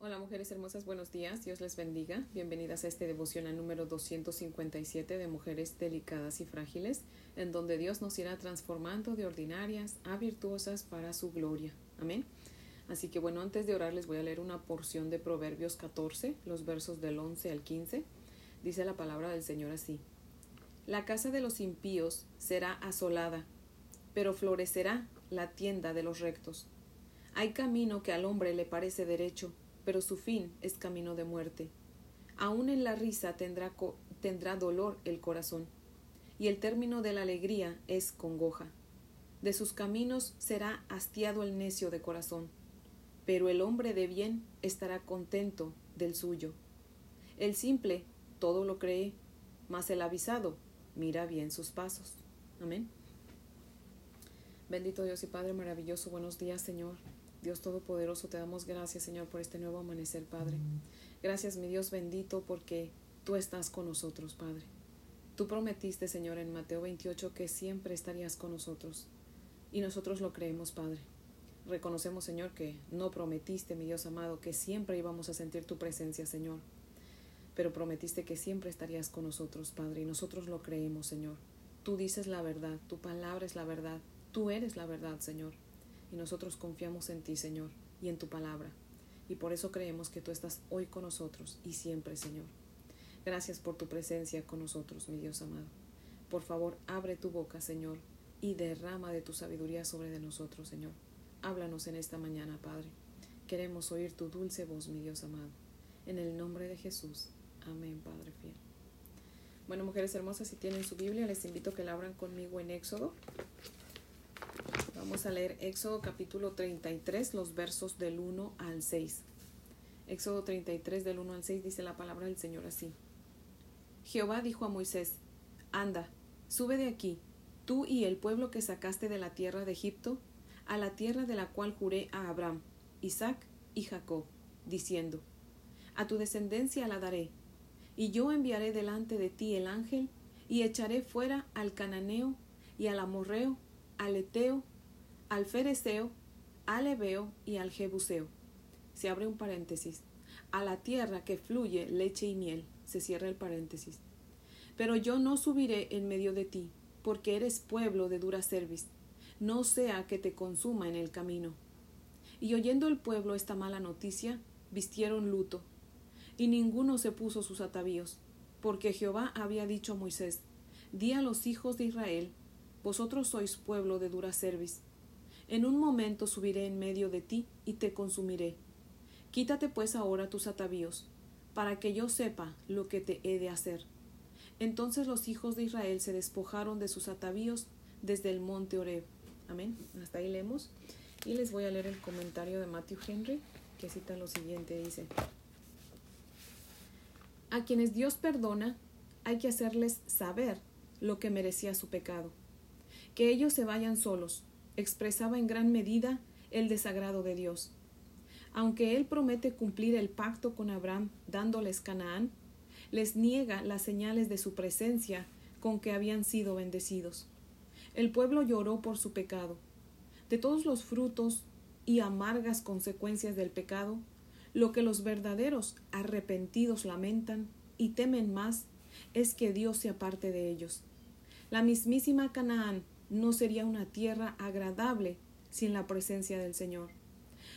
Hola mujeres hermosas, buenos días, Dios les bendiga. Bienvenidas a este devocional número 257 de Mujeres Delicadas y Frágiles, en donde Dios nos irá transformando de ordinarias a virtuosas para su gloria. Amén. Así que bueno, antes de orar les voy a leer una porción de Proverbios 14, los versos del 11 al 15. Dice la palabra del Señor así. La casa de los impíos será asolada, pero florecerá la tienda de los rectos. Hay camino que al hombre le parece derecho, pero su fin es camino de muerte. Aún en la risa tendrá, tendrá dolor el corazón, y el término de la alegría es congoja. De sus caminos será hastiado el necio de corazón, pero el hombre de bien estará contento del suyo. El simple todo lo cree, mas el avisado mira bien sus pasos. Amén. Bendito Dios y Padre maravilloso, buenos días Señor. Dios Todopoderoso, te damos gracias, Señor, por este nuevo amanecer, Padre. Gracias, mi Dios bendito, porque tú estás con nosotros, Padre. Tú prometiste, Señor, en Mateo 28 que siempre estarías con nosotros. Y nosotros lo creemos, Padre. Reconocemos, Señor, que no prometiste, mi Dios amado, que siempre íbamos a sentir tu presencia, Señor. Pero prometiste que siempre estarías con nosotros, Padre, y nosotros lo creemos, Señor. Tú dices la verdad, tu palabra es la verdad, tú eres la verdad, Señor y nosotros confiamos en ti, Señor, y en tu palabra. Y por eso creemos que tú estás hoy con nosotros y siempre, Señor. Gracias por tu presencia con nosotros, mi Dios amado. Por favor, abre tu boca, Señor, y derrama de tu sabiduría sobre de nosotros, Señor. Háblanos en esta mañana, Padre. Queremos oír tu dulce voz, mi Dios amado. En el nombre de Jesús. Amén, Padre fiel. Bueno, mujeres hermosas, si tienen su Biblia, les invito a que la abran conmigo en Éxodo, Vamos a leer Éxodo capítulo 33, los versos del 1 al 6. Éxodo 33 del 1 al 6 dice la palabra del Señor así. Jehová dijo a Moisés, Anda, sube de aquí, tú y el pueblo que sacaste de la tierra de Egipto, a la tierra de la cual juré a Abraham, Isaac y Jacob, diciendo, A tu descendencia la daré, y yo enviaré delante de ti el ángel, y echaré fuera al cananeo, y al amorreo, al eteo, al fereceo, al ebeo y al jebuseo. Se abre un paréntesis. A la tierra que fluye leche y miel. Se cierra el paréntesis. Pero yo no subiré en medio de ti, porque eres pueblo de dura cerviz. No sea que te consuma en el camino. Y oyendo el pueblo esta mala noticia, vistieron luto, y ninguno se puso sus atavíos, porque Jehová había dicho a Moisés, Di a los hijos de Israel, vosotros sois pueblo de dura cerviz, en un momento subiré en medio de ti y te consumiré. Quítate pues ahora tus atavíos, para que yo sepa lo que te he de hacer. Entonces los hijos de Israel se despojaron de sus atavíos desde el monte Oreb. Amén. Hasta ahí leemos. Y les voy a leer el comentario de Matthew Henry, que cita lo siguiente. Dice, a quienes Dios perdona, hay que hacerles saber lo que merecía su pecado. Que ellos se vayan solos, expresaba en gran medida el desagrado de Dios. Aunque Él promete cumplir el pacto con Abraham dándoles Canaán, les niega las señales de su presencia con que habían sido bendecidos. El pueblo lloró por su pecado. De todos los frutos y amargas consecuencias del pecado, lo que los verdaderos arrepentidos lamentan y temen más es que Dios se aparte de ellos. La mismísima Canaán no sería una tierra agradable sin la presencia del Señor.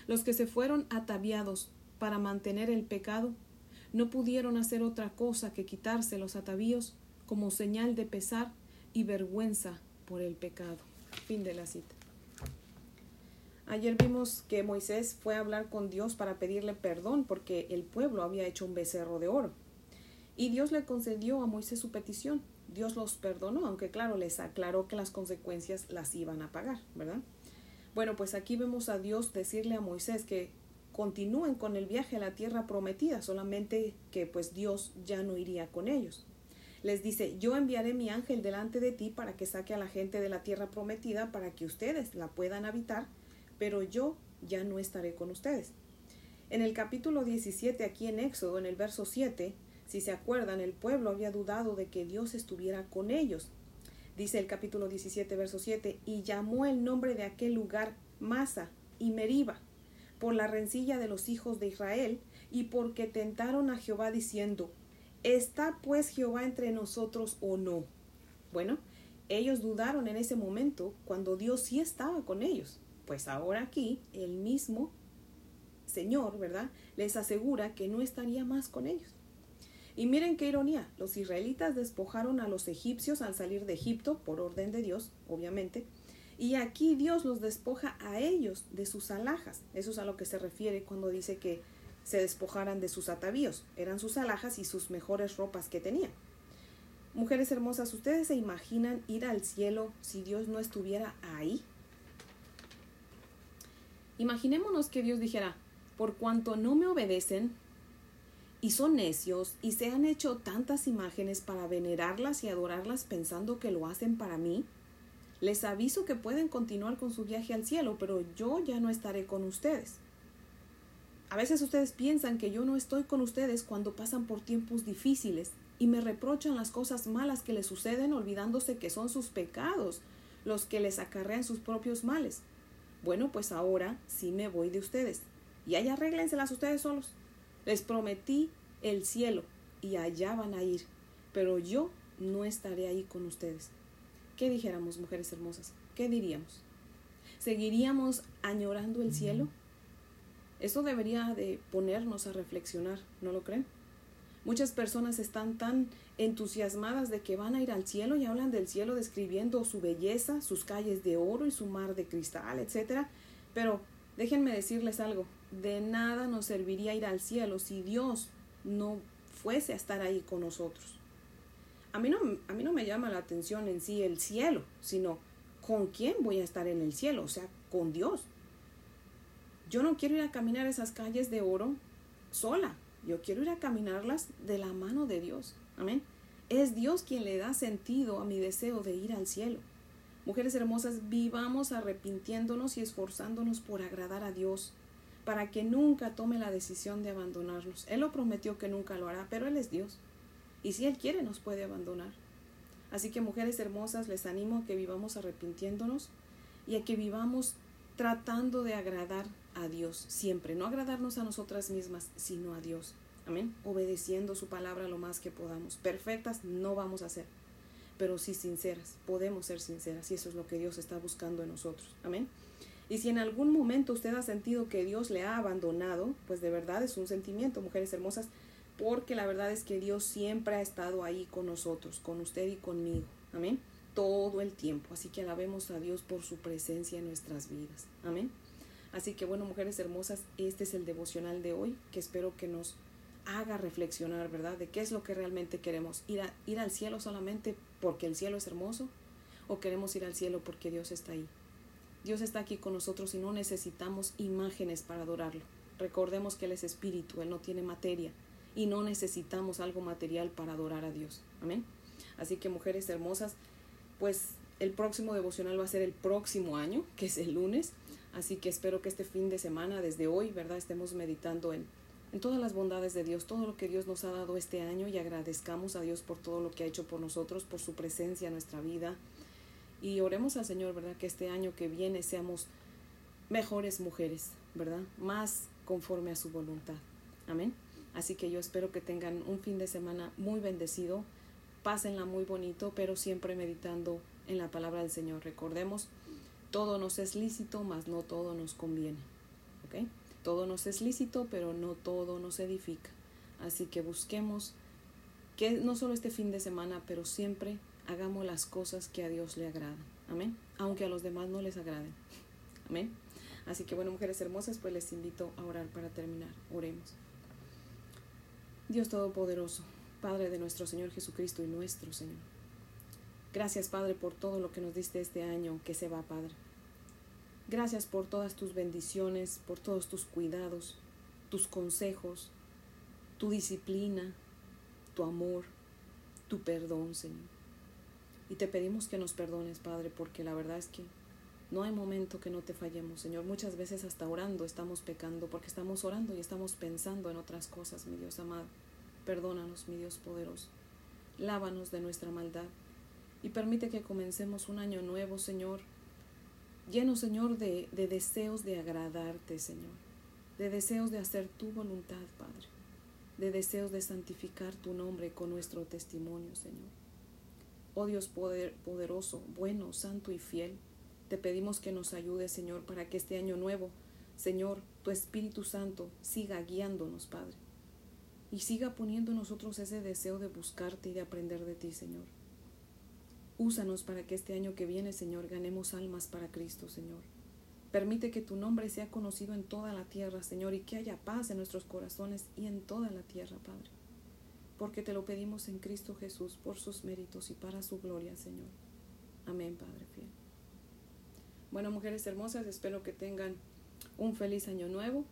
Los que se fueron ataviados para mantener el pecado no pudieron hacer otra cosa que quitarse los atavíos como señal de pesar y vergüenza por el pecado. Fin de la cita. Ayer vimos que Moisés fue a hablar con Dios para pedirle perdón porque el pueblo había hecho un becerro de oro. Y Dios le concedió a Moisés su petición. Dios los perdonó, aunque claro, les aclaró que las consecuencias las iban a pagar, ¿verdad? Bueno, pues aquí vemos a Dios decirle a Moisés que continúen con el viaje a la tierra prometida, solamente que pues Dios ya no iría con ellos. Les dice, yo enviaré mi ángel delante de ti para que saque a la gente de la tierra prometida para que ustedes la puedan habitar, pero yo ya no estaré con ustedes. En el capítulo 17, aquí en Éxodo, en el verso 7, si se acuerdan, el pueblo había dudado de que Dios estuviera con ellos. Dice el capítulo 17, verso 7, y llamó el nombre de aquel lugar Masa y Meriba, por la rencilla de los hijos de Israel y porque tentaron a Jehová diciendo, ¿está pues Jehová entre nosotros o no? Bueno, ellos dudaron en ese momento cuando Dios sí estaba con ellos. Pues ahora aquí el mismo Señor, ¿verdad? Les asegura que no estaría más con ellos. Y miren qué ironía, los israelitas despojaron a los egipcios al salir de Egipto, por orden de Dios, obviamente, y aquí Dios los despoja a ellos de sus alhajas. Eso es a lo que se refiere cuando dice que se despojaran de sus atavíos. Eran sus alhajas y sus mejores ropas que tenían. Mujeres hermosas, ¿ustedes se imaginan ir al cielo si Dios no estuviera ahí? Imaginémonos que Dios dijera, por cuanto no me obedecen y son necios y se han hecho tantas imágenes para venerarlas y adorarlas pensando que lo hacen para mí, les aviso que pueden continuar con su viaje al cielo, pero yo ya no estaré con ustedes. A veces ustedes piensan que yo no estoy con ustedes cuando pasan por tiempos difíciles y me reprochan las cosas malas que les suceden olvidándose que son sus pecados los que les acarrean sus propios males. Bueno, pues ahora sí me voy de ustedes y allá arréglenselas ustedes solos. Les prometí el cielo y allá van a ir, pero yo no estaré ahí con ustedes. ¿Qué dijéramos, mujeres hermosas? ¿Qué diríamos? ¿Seguiríamos añorando el cielo? Esto debería de ponernos a reflexionar, ¿no lo creen? Muchas personas están tan entusiasmadas de que van a ir al cielo y hablan del cielo describiendo su belleza, sus calles de oro y su mar de cristal, etc. Pero déjenme decirles algo, de nada nos serviría ir al cielo si Dios no fuese a estar ahí con nosotros. A mí no, a mí no me llama la atención en sí el cielo, sino con quién voy a estar en el cielo, o sea, con Dios. Yo no quiero ir a caminar esas calles de oro sola, yo quiero ir a caminarlas de la mano de Dios. Amén. Es Dios quien le da sentido a mi deseo de ir al cielo. Mujeres hermosas, vivamos arrepintiéndonos y esforzándonos por agradar a Dios para que nunca tome la decisión de abandonarnos. Él lo prometió que nunca lo hará, pero Él es Dios. Y si Él quiere, nos puede abandonar. Así que mujeres hermosas, les animo a que vivamos arrepintiéndonos y a que vivamos tratando de agradar a Dios siempre, no agradarnos a nosotras mismas, sino a Dios. Amén. Obedeciendo su palabra lo más que podamos. Perfectas no vamos a ser, pero sí sinceras. Podemos ser sinceras y eso es lo que Dios está buscando en nosotros. Amén. Y si en algún momento usted ha sentido que Dios le ha abandonado, pues de verdad es un sentimiento, mujeres hermosas, porque la verdad es que Dios siempre ha estado ahí con nosotros, con usted y conmigo. Amén. Todo el tiempo. Así que alabemos a Dios por su presencia en nuestras vidas. Amén. Así que bueno, mujeres hermosas, este es el devocional de hoy que espero que nos haga reflexionar, ¿verdad? De qué es lo que realmente queremos. Ir, ir al cielo solamente porque el cielo es hermoso o queremos ir al cielo porque Dios está ahí. Dios está aquí con nosotros y no necesitamos imágenes para adorarlo. Recordemos que Él es espíritu, Él no tiene materia y no necesitamos algo material para adorar a Dios. Amén. Así que mujeres hermosas, pues el próximo devocional va a ser el próximo año, que es el lunes. Así que espero que este fin de semana, desde hoy, ¿verdad?, estemos meditando en, en todas las bondades de Dios, todo lo que Dios nos ha dado este año y agradezcamos a Dios por todo lo que ha hecho por nosotros, por su presencia en nuestra vida, y oremos al Señor, ¿verdad? Que este año que viene seamos mejores mujeres, ¿verdad? Más conforme a su voluntad. Amén. Así que yo espero que tengan un fin de semana muy bendecido, pásenla muy bonito, pero siempre meditando en la palabra del Señor. Recordemos, todo nos es lícito, mas no todo nos conviene. ¿Ok? Todo nos es lícito, pero no todo nos edifica. Así que busquemos que no solo este fin de semana, pero siempre hagamos las cosas que a Dios le agradan. Amén. Aunque a los demás no les agraden. Amén. Así que bueno, mujeres hermosas, pues les invito a orar para terminar. Oremos. Dios Todopoderoso, Padre de nuestro Señor Jesucristo y nuestro Señor. Gracias, Padre, por todo lo que nos diste este año que se va, Padre. Gracias por todas tus bendiciones, por todos tus cuidados, tus consejos, tu disciplina, tu amor, tu perdón, Señor. Y te pedimos que nos perdones, Padre, porque la verdad es que no hay momento que no te fallemos, Señor. Muchas veces hasta orando estamos pecando porque estamos orando y estamos pensando en otras cosas, mi Dios amado. Perdónanos, mi Dios poderoso. Lávanos de nuestra maldad y permite que comencemos un año nuevo, Señor, lleno, Señor, de, de deseos de agradarte, Señor. de deseos de hacer tu voluntad, Padre, de deseos de santificar tu nombre con nuestro testimonio, Señor. Oh Dios poder, poderoso, bueno, santo y fiel, te pedimos que nos ayudes, Señor, para que este año nuevo, Señor, tu Espíritu Santo siga guiándonos, Padre, y siga poniendo en nosotros ese deseo de buscarte y de aprender de ti, Señor. Úsanos para que este año que viene, Señor, ganemos almas para Cristo, Señor. Permite que tu nombre sea conocido en toda la tierra, Señor, y que haya paz en nuestros corazones y en toda la tierra, Padre. Porque te lo pedimos en Cristo Jesús por sus méritos y para su gloria, Señor. Amén, Padre fiel. Bueno, mujeres hermosas, espero que tengan un feliz año nuevo.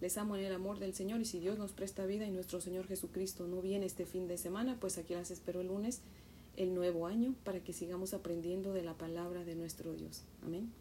Les amo en el amor del Señor y si Dios nos presta vida y nuestro Señor Jesucristo no viene este fin de semana, pues aquí las espero el lunes, el nuevo año, para que sigamos aprendiendo de la palabra de nuestro Dios. Amén.